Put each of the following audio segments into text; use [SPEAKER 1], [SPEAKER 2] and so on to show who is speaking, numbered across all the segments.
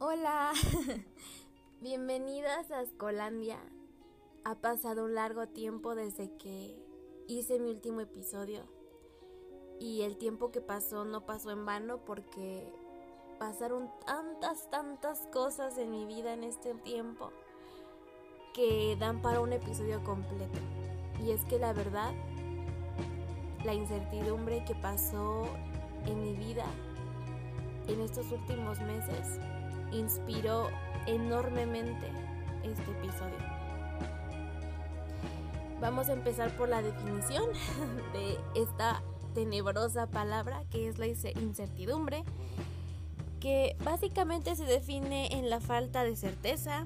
[SPEAKER 1] Hola, bienvenidas a Escolandia. Ha pasado un largo tiempo desde que hice mi último episodio y el tiempo que pasó no pasó en vano porque pasaron tantas, tantas cosas en mi vida en este tiempo que dan para un episodio completo. Y es que la verdad, la incertidumbre que pasó en mi vida en estos últimos meses inspiró enormemente este episodio. Vamos a empezar por la definición de esta tenebrosa palabra que es la incertidumbre, que básicamente se define en la falta de certeza,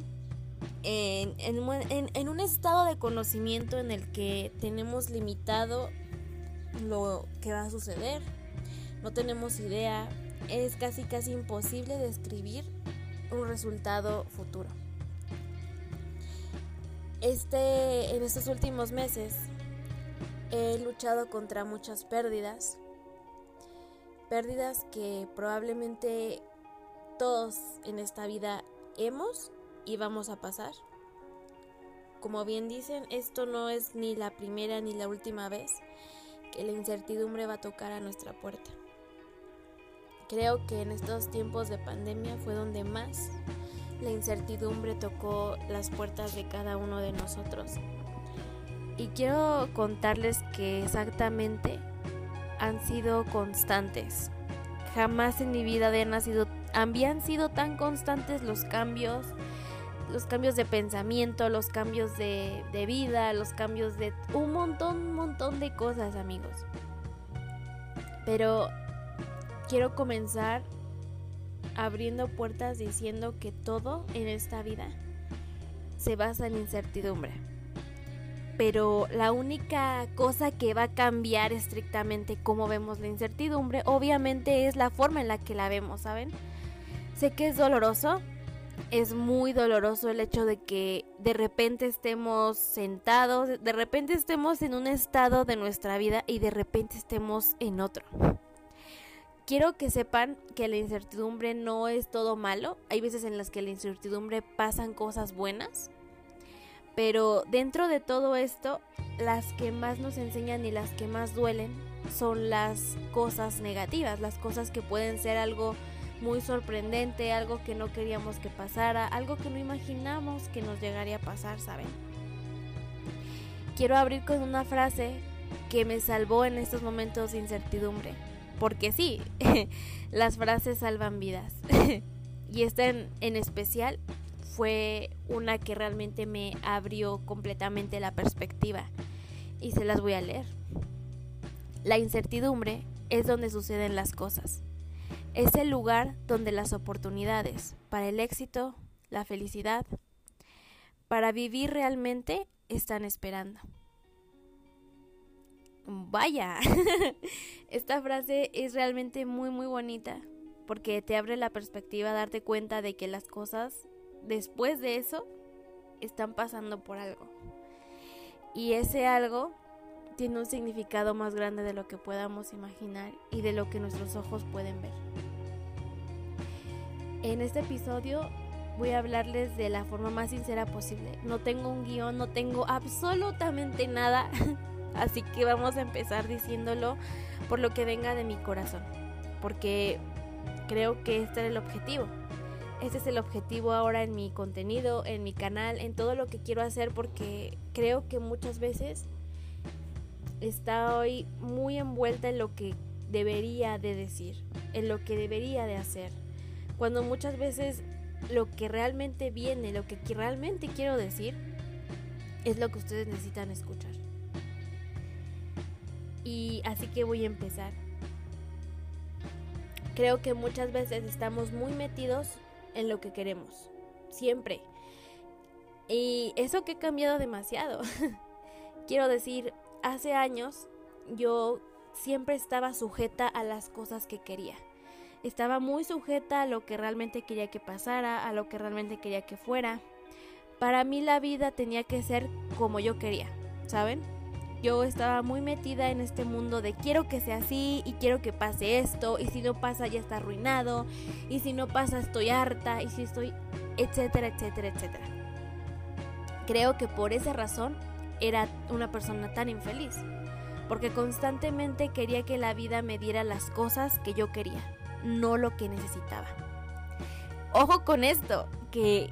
[SPEAKER 1] en, un estado de conocimiento en el que tenemos limitado lo que va a suceder, no tenemos idea, es casi casi imposible describir un resultado futuro. Este, en estos últimos meses he luchado contra muchas pérdidas, pérdidas que probablemente todos en esta vida hemos y vamos a pasar. Como bien dicen, esto no es ni la primera ni la última vez que la incertidumbre va a tocar a nuestra puerta. Creo que en estos tiempos de pandemia fue donde más la incertidumbre tocó las puertas de cada uno de nosotros. Y quiero contarles que exactamente han sido constantes. Jamás en mi vida habían sido, habían sido tan constantes los cambios, los cambios de pensamiento, los cambios de, de vida, los cambios de un montón, montón de cosas, amigos. Pero quiero comenzar abriendo puertas diciendo que todo en esta vida se basa en incertidumbre. Pero la única cosa que va a cambiar estrictamente cómo vemos la incertidumbre, obviamente es la forma en la que la vemos, ¿saben? Sé que es doloroso, es muy doloroso el hecho de que de repente estemos sentados, de repente estemos en un estado de nuestra vida y de repente estemos en otro quiero que sepan que la incertidumbre no es todo malo. Hay veces en las que la incertidumbre pasan cosas buenas. Pero dentro de todo esto, las que más nos enseñan y las que más duelen son las cosas negativas, las cosas que pueden ser algo muy sorprendente, algo que no queríamos que pasara, algo que no imaginamos que nos llegaría a pasar, ¿saben? Quiero abrir con una frase que me salvó en estos momentos de incertidumbre porque sí, las frases salvan vidas. y esta en, en especial fue una que realmente me abrió completamente la perspectiva y se las voy a leer. La incertidumbre es donde suceden las cosas. Es el lugar donde las oportunidades para el éxito, la felicidad, para vivir realmente están esperando. Vaya, esta frase es realmente muy muy bonita porque te abre la perspectiva a darte cuenta de que las cosas después de eso están pasando por algo. Y ese algo tiene un significado más grande de lo que podamos imaginar y de lo que nuestros ojos pueden ver. En este episodio voy a hablarles de la forma más sincera posible. No tengo un guion, no tengo absolutamente nada. Así que vamos a empezar diciéndolo por lo que venga de mi corazón. Porque creo que este es el objetivo. Este es el objetivo ahora en mi contenido, en mi canal, en todo lo que quiero hacer porque creo que muchas veces estoy muy envuelta en lo que debería de decir, en lo que debería de hacer. Cuando muchas veces lo que realmente viene, lo que realmente quiero decir, es lo que ustedes necesitan escuchar. Y así que voy a empezar. Creo que muchas veces estamos muy metidos en lo que queremos. Siempre. Y eso que ha cambiado demasiado. Quiero decir, hace años yo siempre estaba sujeta a las cosas que quería. Estaba muy sujeta a lo que realmente quería que pasara, a lo que realmente quería que fuera. Para mí la vida tenía que ser como yo quería, ¿saben? Yo estaba muy metida en este mundo de quiero que sea así y quiero que pase esto y si no pasa ya está arruinado y si no pasa estoy harta y si estoy etcétera, etcétera, etcétera. Creo que por esa razón era una persona tan infeliz, porque constantemente quería que la vida me diera las cosas que yo quería, no lo que necesitaba. Ojo con esto, que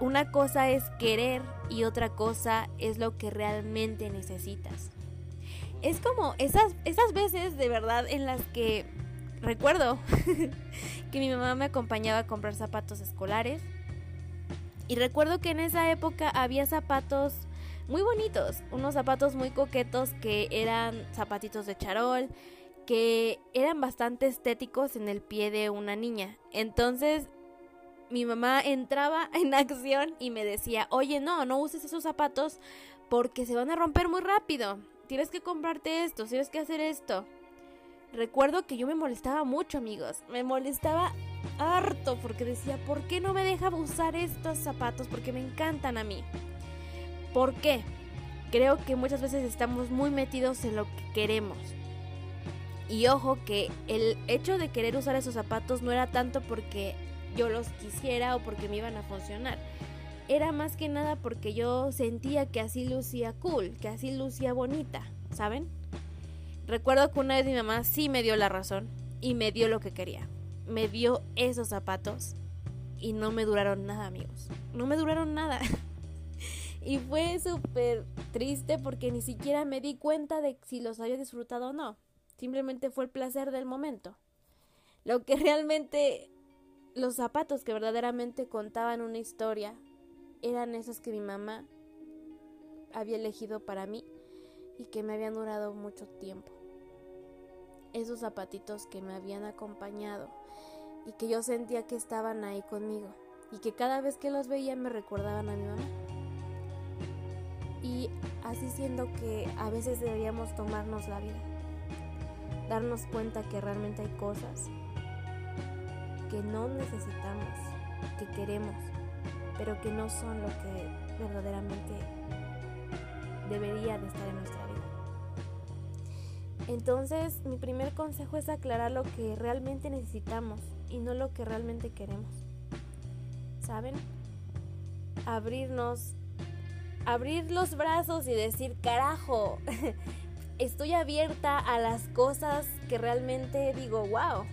[SPEAKER 1] una cosa es querer y otra cosa es lo que realmente necesitas. Es como esas, esas veces de verdad en las que recuerdo que mi mamá me acompañaba a comprar zapatos escolares. Y recuerdo que en esa época había zapatos muy bonitos, unos zapatos muy coquetos que eran zapatitos de charol, que eran bastante estéticos en el pie de una niña. Entonces mi mamá entraba en acción y me decía, oye, no, no uses esos zapatos porque se van a romper muy rápido. Tienes que comprarte esto, tienes que hacer esto. Recuerdo que yo me molestaba mucho, amigos. Me molestaba harto porque decía, ¿por qué no me deja usar estos zapatos? Porque me encantan a mí. ¿Por qué? Creo que muchas veces estamos muy metidos en lo que queremos. Y ojo que el hecho de querer usar esos zapatos no era tanto porque yo los quisiera o porque me iban a funcionar. Era más que nada porque yo sentía que así lucía cool, que así lucía bonita, ¿saben? Recuerdo que una vez mi mamá sí me dio la razón y me dio lo que quería. Me dio esos zapatos y no me duraron nada, amigos. No me duraron nada. y fue súper triste porque ni siquiera me di cuenta de si los había disfrutado o no. Simplemente fue el placer del momento. Lo que realmente los zapatos que verdaderamente contaban una historia eran esos que mi mamá había elegido para mí y que me habían durado mucho tiempo. Esos zapatitos que me habían acompañado y que yo sentía que estaban ahí conmigo y que cada vez que los veía me recordaban a mi mamá. Y así siendo que a veces deberíamos tomarnos la vida, darnos cuenta que realmente hay cosas que no necesitamos, que queremos, pero que no son lo que verdaderamente debería de estar en nuestra vida. Entonces, mi primer consejo es aclarar lo que realmente necesitamos y no lo que realmente queremos. ¿Saben? Abrirnos, abrir los brazos y decir, carajo, estoy abierta a las cosas que realmente digo, wow,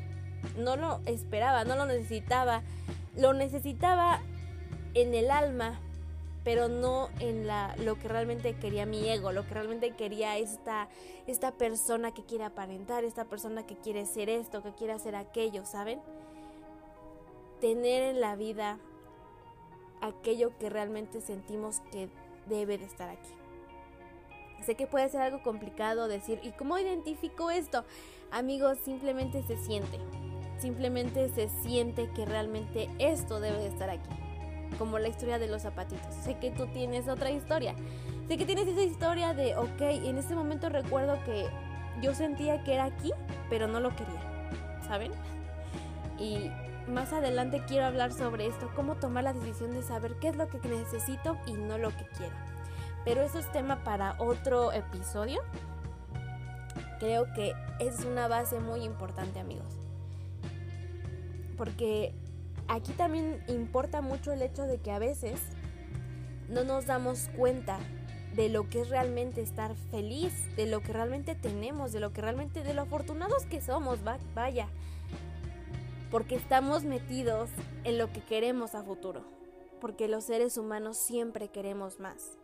[SPEAKER 1] no lo esperaba, no lo necesitaba. Lo necesitaba en el alma, pero no en la, lo que realmente quería mi ego, lo que realmente quería esta, esta persona que quiere aparentar, esta persona que quiere ser esto, que quiere hacer aquello, ¿saben? Tener en la vida aquello que realmente sentimos que debe de estar aquí. Sé que puede ser algo complicado decir, ¿y cómo identifico esto? Amigos, simplemente se siente simplemente se siente que realmente esto debe de estar aquí. Como la historia de los zapatitos. Sé que tú tienes otra historia. Sé que tienes esa historia de, ok, en este momento recuerdo que yo sentía que era aquí, pero no lo quería. ¿Saben? Y más adelante quiero hablar sobre esto, cómo tomar la decisión de saber qué es lo que necesito y no lo que quiero. Pero eso es tema para otro episodio. Creo que es una base muy importante amigos porque aquí también importa mucho el hecho de que a veces no nos damos cuenta de lo que es realmente estar feliz, de lo que realmente tenemos, de lo que realmente, de lo afortunados que somos, vaya, porque estamos metidos en lo que queremos a futuro, porque los seres humanos siempre queremos más.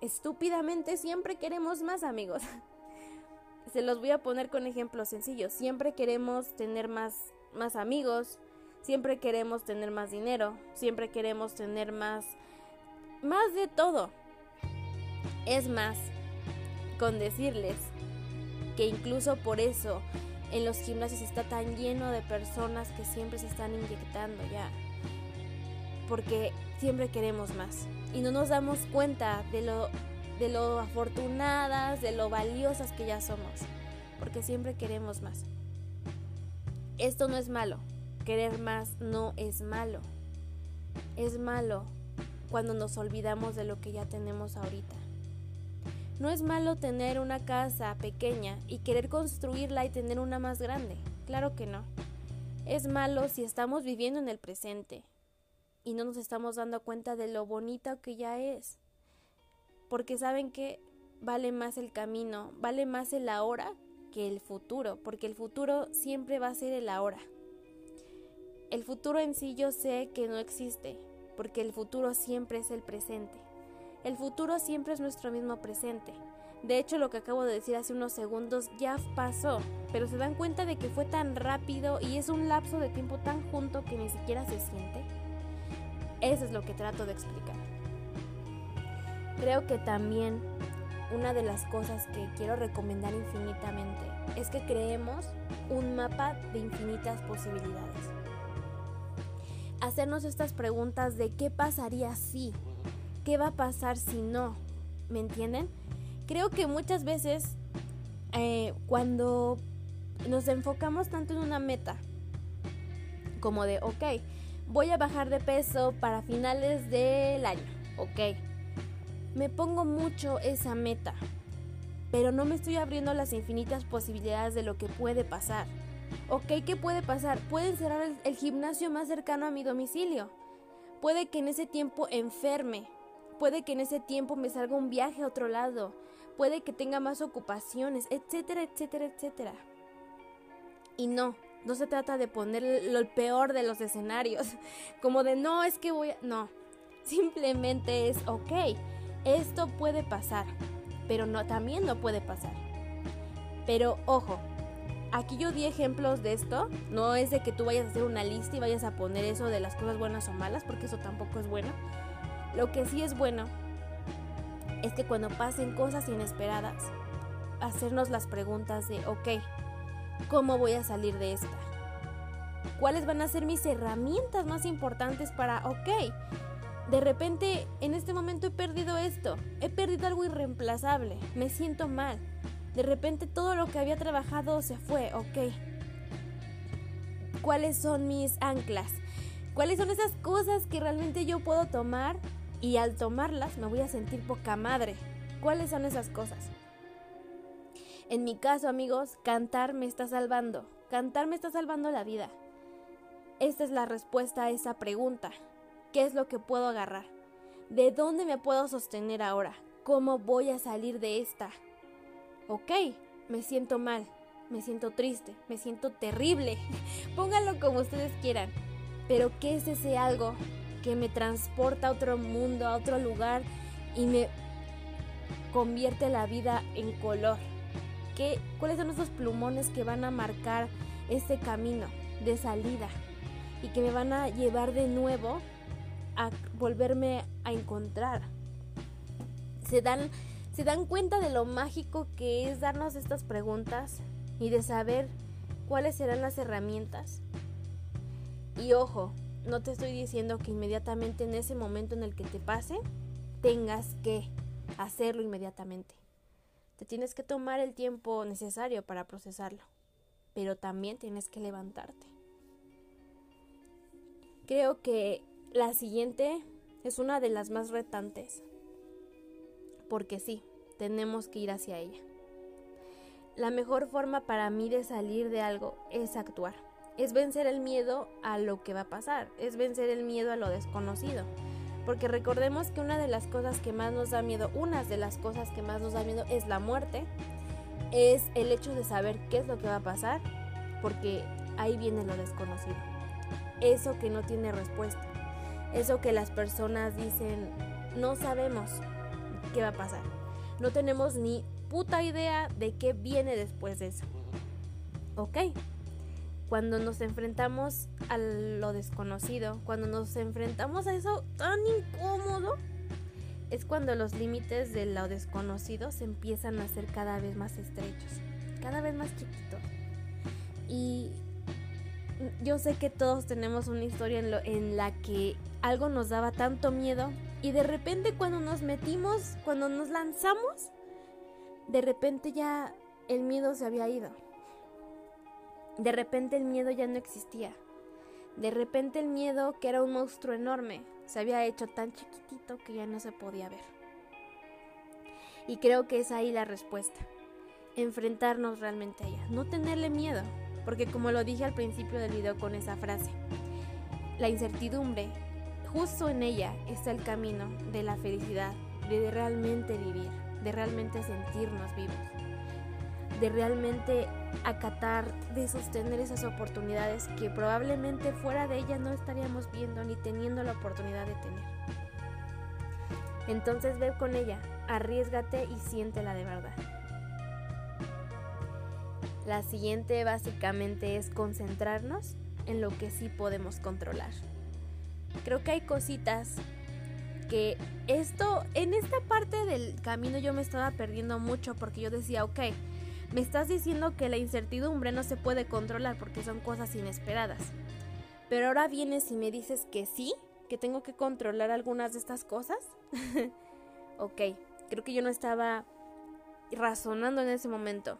[SPEAKER 1] Estúpidamente siempre queremos más, amigos. Se los voy a poner con ejemplos sencillos. Siempre queremos tener más más amigos, siempre queremos tener más dinero, siempre queremos tener más, más de todo. Es más, con decirles que incluso por eso en los gimnasios está tan lleno de personas que siempre se están inyectando ya. Porque siempre queremos más. Y no nos damos cuenta de lo, de lo afortunadas, de lo valiosas que ya somos. Porque siempre queremos más. Esto no es malo. Querer más no es malo. Es malo cuando nos olvidamos de lo que ya tenemos ahorita. No es malo tener una casa pequeña y querer construirla y tener una más grande. Claro que no. Es malo si estamos viviendo en el presente y no nos estamos dando cuenta de lo bonito que ya es. Porque saben que vale más el camino, vale más el ahora que el futuro, porque el futuro siempre va a ser el ahora. El futuro en sí yo sé que no existe, porque el futuro siempre es el presente. El futuro siempre es nuestro mismo presente. De hecho, lo que acabo de decir hace unos segundos ya pasó, pero se dan cuenta de que fue tan rápido y es un lapso de tiempo tan junto que ni siquiera se siente. Eso es lo que trato de explicar. Creo que también una de las cosas que quiero recomendar infinitamente es que creemos un mapa de infinitas posibilidades. Hacernos estas preguntas de qué pasaría si, qué va a pasar si no, ¿me entienden? Creo que muchas veces eh, cuando nos enfocamos tanto en una meta, como de, ok, voy a bajar de peso para finales del año, ok, me pongo mucho esa meta, pero no me estoy abriendo las infinitas posibilidades de lo que puede pasar. Ok, ¿qué puede pasar? Pueden cerrar el, gimnasio más cercano a mi domicilio. Puede que en ese tiempo enferme. Puede que en ese tiempo me salga un viaje a otro lado. Puede que tenga más ocupaciones, etcétera, etcétera, etcétera. Y no, no se trata de poner lo peor de los escenarios. Como de no, es que voy a... No, simplemente es ok esto puede pasar, pero no, también no puede pasar. Pero ojo, aquí yo di ejemplos de esto, no es de que tú vayas a hacer una lista y vayas a poner eso de las cosas buenas o malas, porque eso tampoco es bueno. Lo que sí es bueno es que cuando pasen cosas inesperadas, hacernos las preguntas de, ok, ¿cómo voy a salir de esta? ¿Cuáles van a ser mis herramientas más importantes para, ok, de repente, en este momento he perdido esto, he perdido algo irreemplazable, me siento mal. De repente todo lo que había trabajado se fue, ok. ¿Cuáles son mis anclas? ¿Cuáles son esas cosas que realmente yo puedo tomar y al tomarlas me voy a sentir poca madre? ¿Cuáles son esas cosas? En mi caso, amigos, cantar me está salvando. Cantar me está salvando la vida. Esta es la respuesta a esa pregunta. ¿Qué es lo que puedo agarrar? ¿De dónde me puedo sostener ahora? ¿Cómo voy a salir de esta? Ok, me siento mal, me siento triste, me siento terrible. Pónganlo como ustedes quieran. Pero ¿qué es ese algo que me transporta a otro mundo, a otro lugar y me convierte la vida en color? ¿Qué, ¿Cuáles son esos plumones que van a marcar ese camino de salida y que me van a llevar de nuevo a volverme a encontrar. Se dan, se dan cuenta de lo mágico que es darnos estas preguntas y de saber cuáles serán las herramientas. Y ojo, no te estoy diciendo que inmediatamente en ese momento en el que te pase, tengas que hacerlo inmediatamente. Te tienes que tomar el tiempo necesario para procesarlo, pero también tienes que levantarte. Creo que la siguiente es una de las más retantes, porque sí, tenemos que ir hacia ella. La mejor forma para mí de salir de algo es actuar, es vencer el miedo a lo que va a pasar, es vencer el miedo a lo desconocido. Porque recordemos que una de las cosas que más nos da miedo, unas de las cosas que más nos da miedo es la muerte, es el hecho de saber qué es lo que va a pasar, porque ahí viene lo desconocido. Eso que no tiene respuesta. Eso que las personas dicen, no sabemos qué va a pasar. No tenemos ni puta idea de qué viene después de eso. ¿Ok? Cuando nos enfrentamos a lo desconocido, cuando nos enfrentamos a eso tan incómodo, es cuando los límites de lo desconocido se empiezan a hacer cada vez más estrechos, cada vez más chiquitos. Y yo sé que todos tenemos una historia en, en la que algo nos daba tanto miedo y de repente cuando nos metimos, cuando nos lanzamos, de repente ya el miedo se había ido. De repente el miedo ya no existía. De repente el miedo, que era un monstruo enorme, se había hecho tan chiquitito que ya no se podía ver. Y creo que es ahí la respuesta. Enfrentarnos realmente a ella. No tenerle miedo. Porque como lo dije al principio del video con esa frase, la incertidumbre, justo en ella está el camino de la felicidad, de realmente vivir, de realmente sentirnos vivos, de realmente acatar, de sostener esas oportunidades que probablemente fuera de ella no estaríamos viendo ni teniendo la oportunidad de tener. Entonces ve con ella, arriesgate y siéntela de verdad. La siguiente básicamente es concentrarnos en lo que sí podemos controlar. Creo que hay cositas que esto, en esta parte del camino yo me estaba perdiendo mucho porque yo decía, ok, me estás diciendo que la incertidumbre no se puede controlar porque son cosas inesperadas. Pero ahora vienes y me dices que sí, que tengo que controlar algunas de estas cosas. ok, creo que yo no estaba razonando en ese momento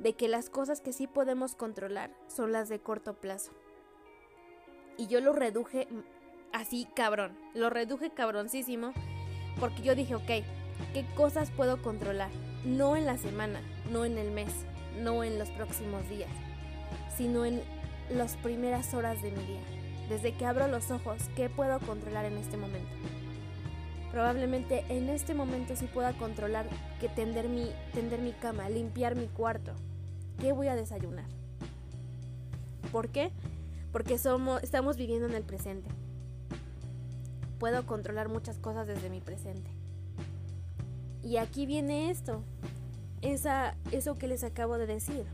[SPEAKER 1] de que las cosas que sí podemos controlar son las de corto plazo. Y yo lo reduje así cabrón, lo reduje cabroncísimo porque yo dije, ok, ¿qué cosas puedo controlar? No en la semana, no en el mes, no en los próximos días, sino en las primeras horas de mi día. Desde que abro los ojos, ¿qué puedo controlar en este momento? Probablemente en este momento sí pueda controlar que tender mi, tender mi cama, limpiar mi cuarto. ¿Qué voy a desayunar? ¿Por qué? Porque somos, estamos viviendo en el presente. Puedo controlar muchas cosas desde mi presente. Y aquí viene esto, esa, eso que les acabo de decir.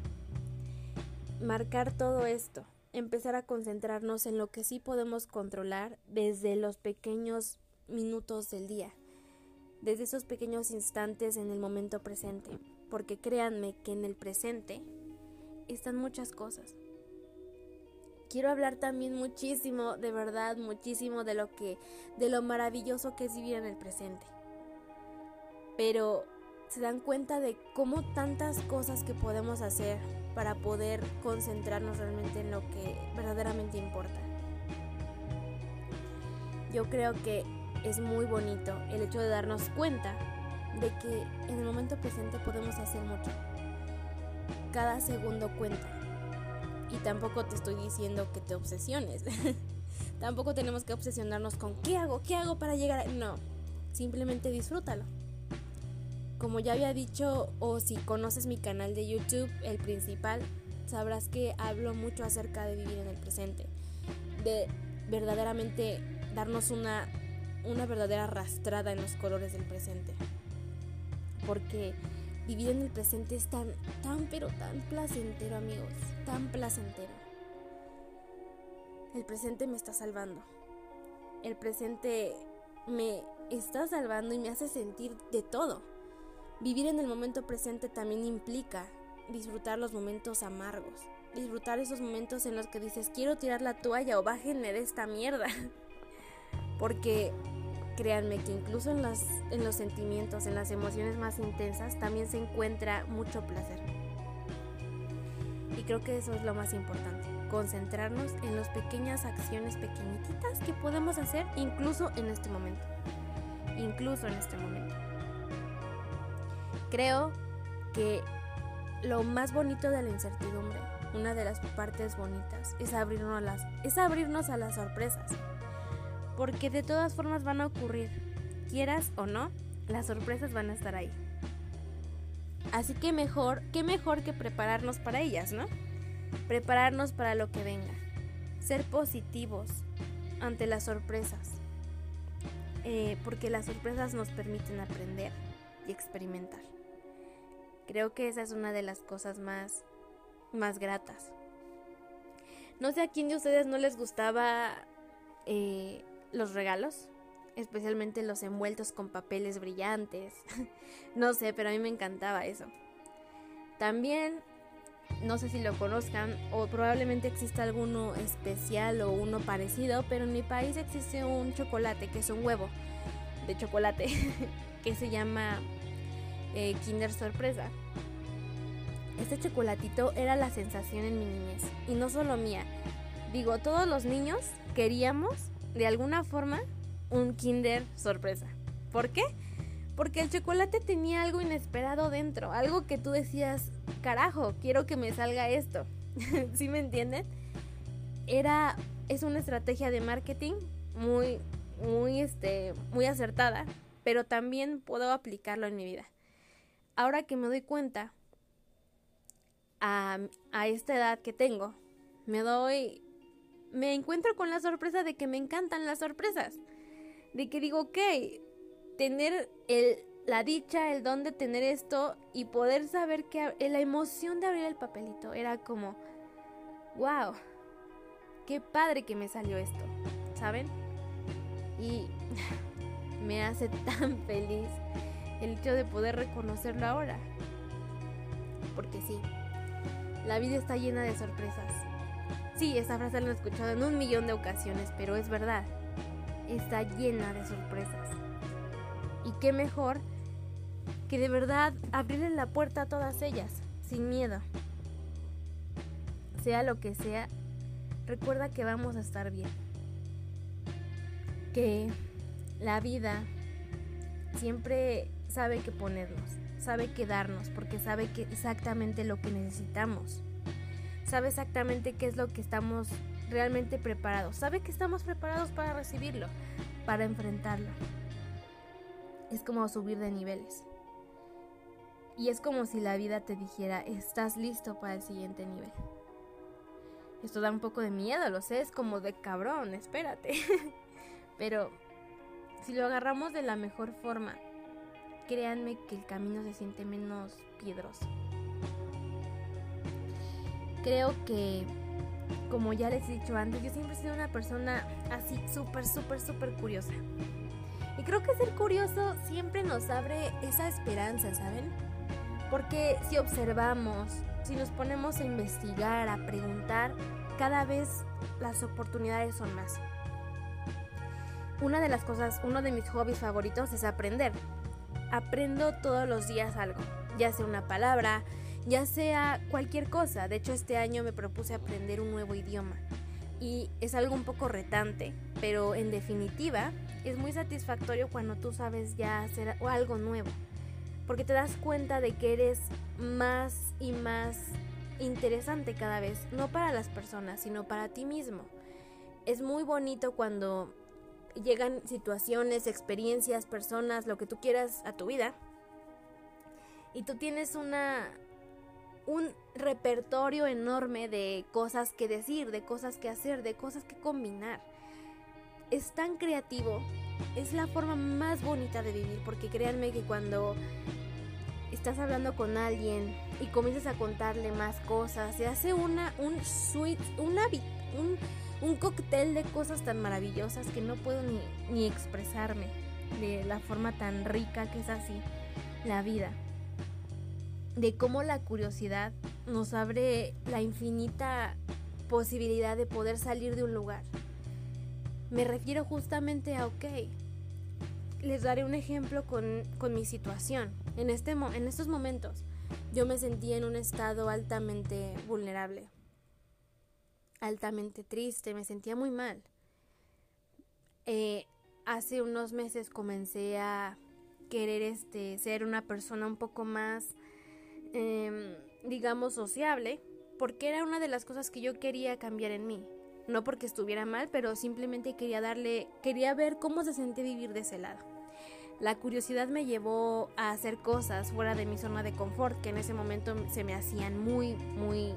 [SPEAKER 1] Marcar todo esto, empezar a concentrarnos en lo que sí podemos controlar desde los pequeños minutos del día, desde esos pequeños instantes en el momento presente, porque créanme que en el presente están muchas cosas. Quiero hablar también muchísimo, de verdad, muchísimo de lo que de lo maravilloso que es vivir en el presente. Pero se dan cuenta de cómo tantas cosas que podemos hacer para poder concentrarnos realmente en lo que verdaderamente importa. Yo creo que es muy bonito el hecho de darnos cuenta de que en el momento presente podemos hacer mucho. Cada segundo cuenta. Y tampoco te estoy diciendo que te obsesiones. tampoco tenemos que obsesionarnos con qué hago, qué hago para llegar a... No, simplemente disfrútalo. Como ya había dicho, o si conoces mi canal de YouTube, el principal, sabrás que hablo mucho acerca de vivir en el presente. De verdaderamente darnos una una verdadera arrastrada en los colores del presente. Porque vivir en el presente es tan, tan, pero tan placentero, amigos. Tan placentero. El presente me está salvando. El presente me está salvando y me hace sentir de todo. Vivir en el momento presente también implica disfrutar los momentos amargos. Disfrutar esos momentos en los que dices, quiero tirar la toalla o bájenme de esta mierda. Porque créanme que incluso en los, en los sentimientos, en las emociones más intensas, también se encuentra mucho placer. Y creo que eso es lo más importante, concentrarnos en las pequeñas acciones pequeñitas que podemos hacer incluso en este momento. Incluso en este momento. Creo que lo más bonito de la incertidumbre, una de las partes bonitas, es abrirnos a las sorpresas porque de todas formas van a ocurrir, quieras o no, las sorpresas van a estar ahí. Así que mejor, qué mejor que prepararnos para ellas, ¿no? Prepararnos para lo que venga. Ser positivos ante las sorpresas. Eh, porque las sorpresas nos permiten aprender y experimentar. Creo que esa es una de las cosas más, más gratas. No sé a quién de ustedes no les gustaba eh, los regalos, especialmente los envueltos con papeles brillantes. no sé, pero a mí me encantaba eso. También, no sé si lo conozcan o probablemente exista alguno especial o uno parecido, pero en mi país existe un chocolate que es un huevo de chocolate que se llama eh, Kinder Sorpresa. Este chocolatito era la sensación en mi niñez y no solo mía. Digo, todos los niños queríamos de alguna forma un Kinder sorpresa. ¿Por qué? Porque el chocolate tenía algo inesperado dentro, algo que tú decías, carajo, quiero que me salga esto. ¿Sí me entienden? Era, es una estrategia de marketing muy, muy, este, muy acertada, pero también puedo aplicarlo en mi vida. Ahora que me doy cuenta, a, a esta edad que tengo, me doy, me encuentro con la sorpresa de que me encantan las sorpresas. De que digo, ok, tener el, la dicha, el don de tener esto y poder saber que la emoción de abrir el papelito era como, wow, qué padre que me salió esto, ¿saben? Y me hace tan feliz el hecho de poder reconocerlo ahora. Porque sí, la vida está llena de sorpresas. Sí, esa frase la he escuchado en un millón de ocasiones, pero es verdad. Está llena de sorpresas. Y qué mejor que de verdad abrirle la puerta a todas ellas, sin miedo. Sea lo que sea, recuerda que vamos a estar bien. Que la vida siempre sabe qué ponernos, sabe qué darnos, porque sabe que exactamente lo que necesitamos. Sabe exactamente qué es lo que estamos realmente preparados. Sabe que estamos preparados para recibirlo, para enfrentarlo. Es como subir de niveles. Y es como si la vida te dijera, estás listo para el siguiente nivel. Esto da un poco de miedo, lo sé, es como de cabrón, espérate. Pero si lo agarramos de la mejor forma, créanme que el camino se siente menos piedroso. Creo que, como ya les he dicho antes, yo siempre he sido una persona así súper, súper, súper curiosa. Y creo que ser curioso siempre nos abre esa esperanza, ¿saben? Porque si observamos, si nos ponemos a investigar, a preguntar, cada vez las oportunidades son más. Una de las cosas, uno de mis hobbies favoritos es aprender. Aprendo todos los días algo, ya sea una palabra, ya sea cualquier cosa. De hecho, este año me propuse aprender un nuevo idioma. Y es algo un poco retante, pero en definitiva es muy satisfactorio cuando tú sabes ya hacer algo nuevo. Porque te das cuenta de que eres más y más interesante cada vez, no para las personas, sino para ti mismo. Es muy bonito cuando llegan situaciones, experiencias, personas, lo que tú quieras a tu vida. Y tú tienes una un repertorio enorme de cosas que decir, de cosas que hacer, de cosas que combinar. Es tan creativo, es la forma más bonita de vivir, porque créanme que cuando estás hablando con alguien y comienzas a contarle más cosas, se hace una un sweet, una un un cóctel de cosas tan maravillosas que no puedo ni, ni expresarme de la forma tan rica que es así la vida. De cómo la curiosidad nos abre la infinita posibilidad de poder salir de un lugar. Me refiero justamente a, ok, les daré un ejemplo con, con mi situación. En, este, en estos momentos yo me sentí en un estado altamente vulnerable altamente triste, me sentía muy mal. Eh, hace unos meses comencé a querer este, ser una persona un poco más, em, digamos, sociable, porque era una de las cosas que yo quería cambiar en mí. No porque estuviera mal, pero simplemente quería darle, quería ver cómo se sentía vivir de ese lado. La curiosidad me llevó a hacer cosas fuera de mi zona de confort, que en ese momento se me hacían muy, muy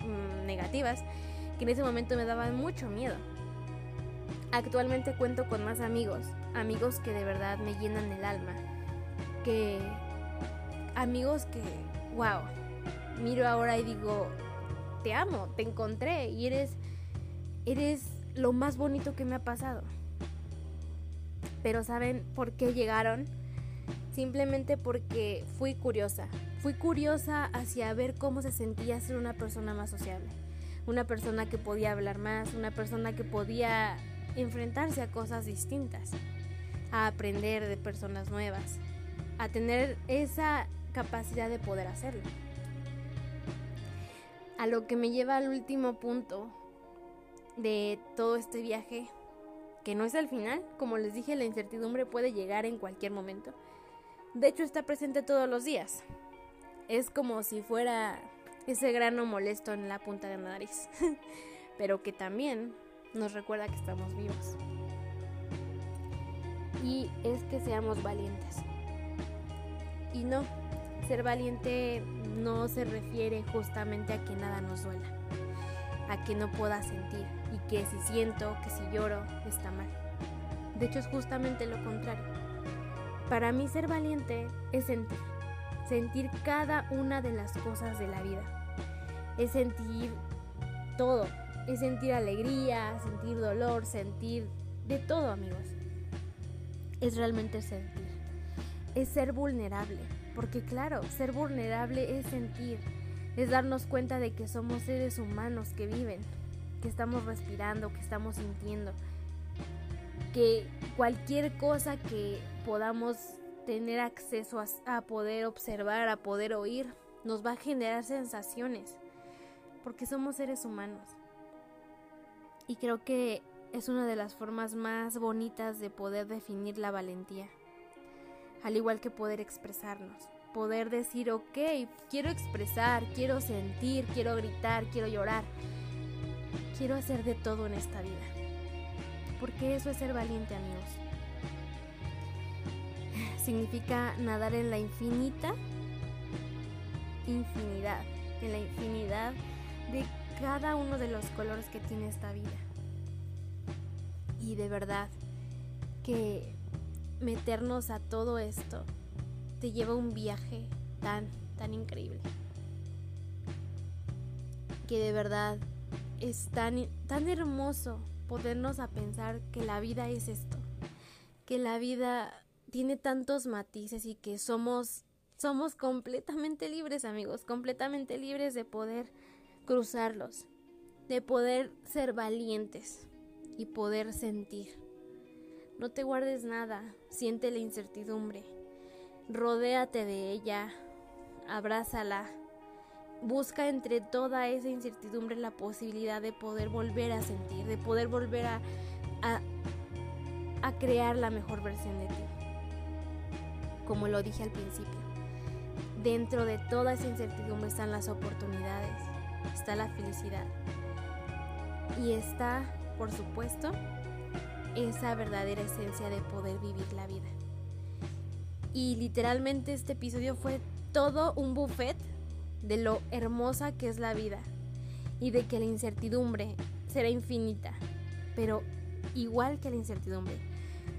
[SPEAKER 1] mm, negativas que en ese momento me daban mucho miedo. Actualmente cuento con más amigos, amigos que de verdad me llenan el alma, que amigos que, wow, miro ahora y digo, te amo, te encontré y eres, eres lo más bonito que me ha pasado. Pero ¿saben por qué llegaron? Simplemente porque fui curiosa. Fui curiosa hacia ver cómo se sentía ser una persona más sociable una persona que podía hablar más, una persona que podía enfrentarse a cosas distintas, a aprender de personas nuevas, a tener esa capacidad de poder hacerlo. A lo que me lleva al último punto de todo este viaje, que no es el final, como les dije, la incertidumbre puede llegar en cualquier momento, De hecho está presente todos los días. Es como si fuera ese grano molesto en la punta de la nariz, pero que también nos recuerda que estamos vivos. Y es que seamos valientes. Y no, ser valiente no se refiere justamente a que nada nos duela, a que no pueda sentir y que si siento, que si lloro, está mal. De hecho es justamente lo contrario. Para mí ser valiente es sentir, sentir cada una de las cosas de la vida. Es sentir todo, es sentir alegría, sentir dolor, sentir de todo amigos. Es realmente sentir, es ser vulnerable porque claro, ser vulnerable es sentir, es darnos cuenta de que somos seres humanos que viven, que estamos respirando, que estamos sintiendo, que cualquier cosa que podamos tener acceso a, poder observar, a poder oír, nos va a generar sensaciones, porque somos seres humanos. Y creo que es una de las formas más bonitas de poder definir la valentía al igual que poder expresarnos. Poder decir, ok, quiero expresar, quiero sentir, quiero gritar, quiero llorar. Quiero hacer de todo en esta vida. Porque eso es ser valiente, amigos. Significa nadar en la infinita infinidad, en la infinidad de cada uno de los colores que tiene esta vida. Y de verdad que meternos a todo esto te lleva un viaje tan, tan increíble. Que de verdad es tan, tan hermoso podernos a pensar que la vida es esto. Que la vida tiene tantos matices y que somos somos completamente libres, amigos, completamente libres de poder cruzarlos, de poder ser valientes y poder sentir. No te guardes nada, siente la incertidumbre, rodéate de ella, abrázala, busca entre toda esa incertidumbre la posibilidad de poder volver a sentir, de poder volver a, a, crear la mejor versión de ti. Como lo dije al principio, dentro de toda esa incertidumbre están las oportunidades, está la felicidad. Y está, por supuesto, esa verdadera esencia de poder vivir la vida. Y literalmente este episodio fue todo un buffet de lo hermosa que es la vida y de que la incertidumbre será infinita, pero igual que la incertidumbre,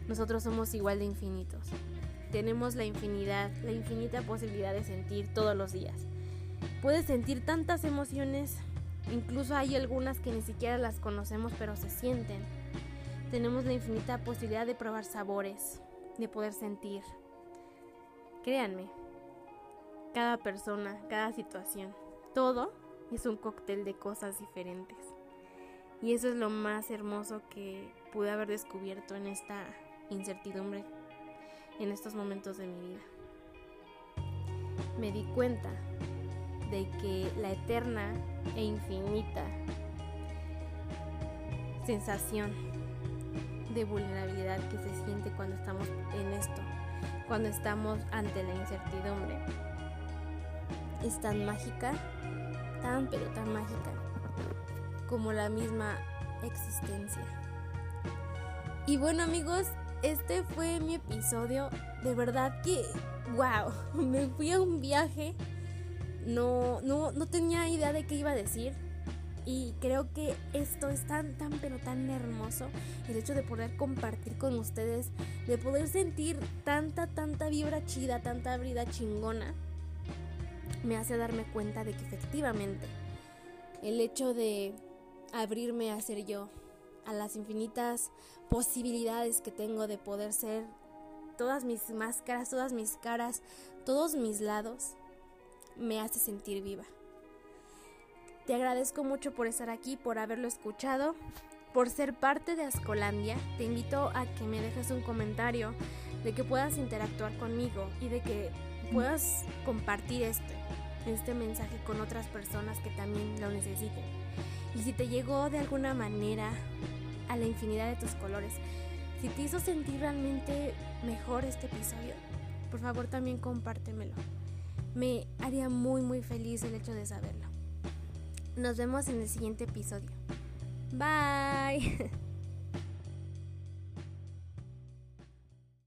[SPEAKER 1] nosotros somos igual de infinitos. Tenemos la infinidad, la infinita posibilidad de sentir todos los días. Puedes sentir tantas emociones, incluso hay algunas que ni siquiera las conocemos, pero se sienten tenemos la infinita posibilidad de probar sabores, de poder sentir. Créanme, cada persona, cada situación, todo es un cóctel de cosas diferentes. Y eso es lo más hermoso que pude haber descubierto en esta incertidumbre, en estos momentos de mi vida. Me di cuenta de que la eterna e infinita sensación de vulnerabilidad que se siente cuando estamos en esto, cuando estamos ante la incertidumbre. Es tan mágica, tan pero tan mágica, como la misma existencia. Y bueno amigos, este fue mi episodio. De verdad que, wow, me fui a un viaje. No, no, no tenía idea de qué iba a decir y creo que esto es tan, tan, pero tan hermoso. El hecho de poder compartir con ustedes, de poder sentir tanta, tanta vibra chida, tanta vida chingona, me hace darme cuenta de que efectivamente el hecho de abrirme a ser yo, a las infinitas posibilidades que tengo de poder ser todas mis máscaras, todas mis caras, todos mis lados, me hace sentir viva. Te agradezco mucho por estar aquí, por haberlo escuchado, por ser parte de Ascolandia. Te invito a que me dejes un comentario, de que puedas interactuar conmigo y de que puedas compartir este, este mensaje con otras personas que también lo necesiten. Y si te llegó de alguna manera a la infinidad de tus colores, si te hizo sentir realmente mejor este episodio,
[SPEAKER 2] por favor también compártemelo. Me haría muy muy feliz el hecho de saberlo. Nos vemos en el siguiente episodio. Bye.